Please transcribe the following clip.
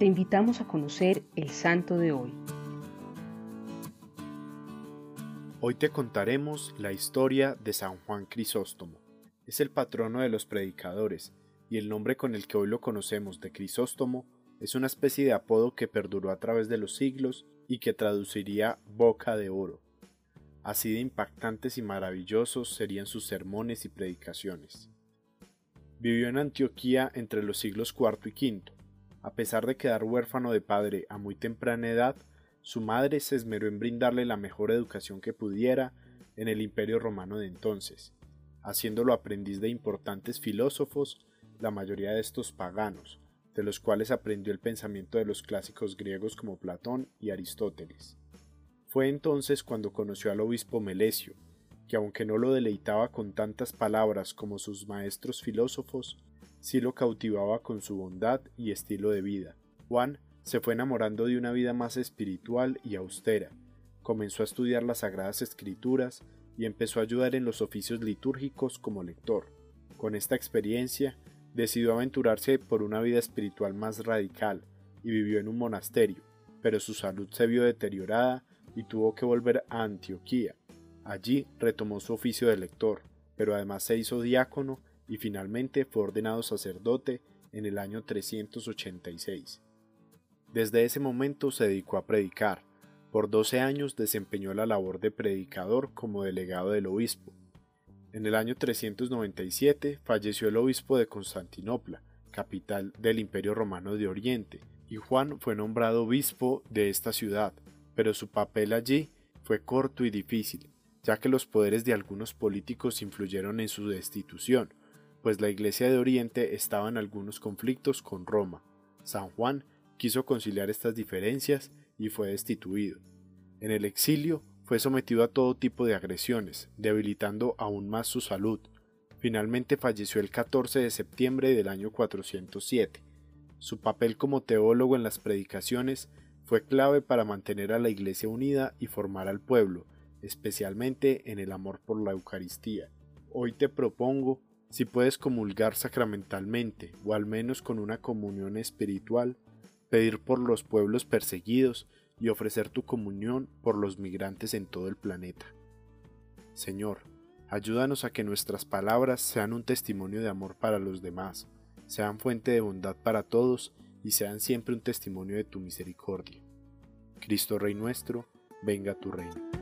te invitamos a conocer el santo de hoy. Hoy te contaremos la historia de San Juan Crisóstomo. Es el patrono de los predicadores, y el nombre con el que hoy lo conocemos de Crisóstomo es una especie de apodo que perduró a través de los siglos y que traduciría boca de oro. Así de impactantes y maravillosos serían sus sermones y predicaciones. Vivió en Antioquía entre los siglos IV y V, a pesar de quedar huérfano de padre a muy temprana edad, su madre se esmeró en brindarle la mejor educación que pudiera en el imperio romano de entonces, haciéndolo aprendiz de importantes filósofos, la mayoría de estos paganos, de los cuales aprendió el pensamiento de los clásicos griegos como Platón y Aristóteles. Fue entonces cuando conoció al obispo Melesio, que aunque no lo deleitaba con tantas palabras como sus maestros filósofos, sí lo cautivaba con su bondad y estilo de vida. Juan se fue enamorando de una vida más espiritual y austera, comenzó a estudiar las sagradas escrituras y empezó a ayudar en los oficios litúrgicos como lector. Con esta experiencia, decidió aventurarse por una vida espiritual más radical y vivió en un monasterio, pero su salud se vio deteriorada y tuvo que volver a Antioquía. Allí retomó su oficio de lector, pero además se hizo diácono y finalmente fue ordenado sacerdote en el año 386. Desde ese momento se dedicó a predicar. Por 12 años desempeñó la labor de predicador como delegado del obispo. En el año 397 falleció el obispo de Constantinopla, capital del Imperio Romano de Oriente, y Juan fue nombrado obispo de esta ciudad, pero su papel allí fue corto y difícil, ya que los poderes de algunos políticos influyeron en su destitución, pues la Iglesia de Oriente estaba en algunos conflictos con Roma. San Juan quiso conciliar estas diferencias y fue destituido. En el exilio fue sometido a todo tipo de agresiones, debilitando aún más su salud. Finalmente falleció el 14 de septiembre del año 407. Su papel como teólogo en las predicaciones fue clave para mantener a la Iglesia unida y formar al pueblo, especialmente en el amor por la Eucaristía. Hoy te propongo si puedes comulgar sacramentalmente o al menos con una comunión espiritual, pedir por los pueblos perseguidos y ofrecer tu comunión por los migrantes en todo el planeta. Señor, ayúdanos a que nuestras palabras sean un testimonio de amor para los demás, sean fuente de bondad para todos y sean siempre un testimonio de tu misericordia. Cristo Rey nuestro, venga tu reino.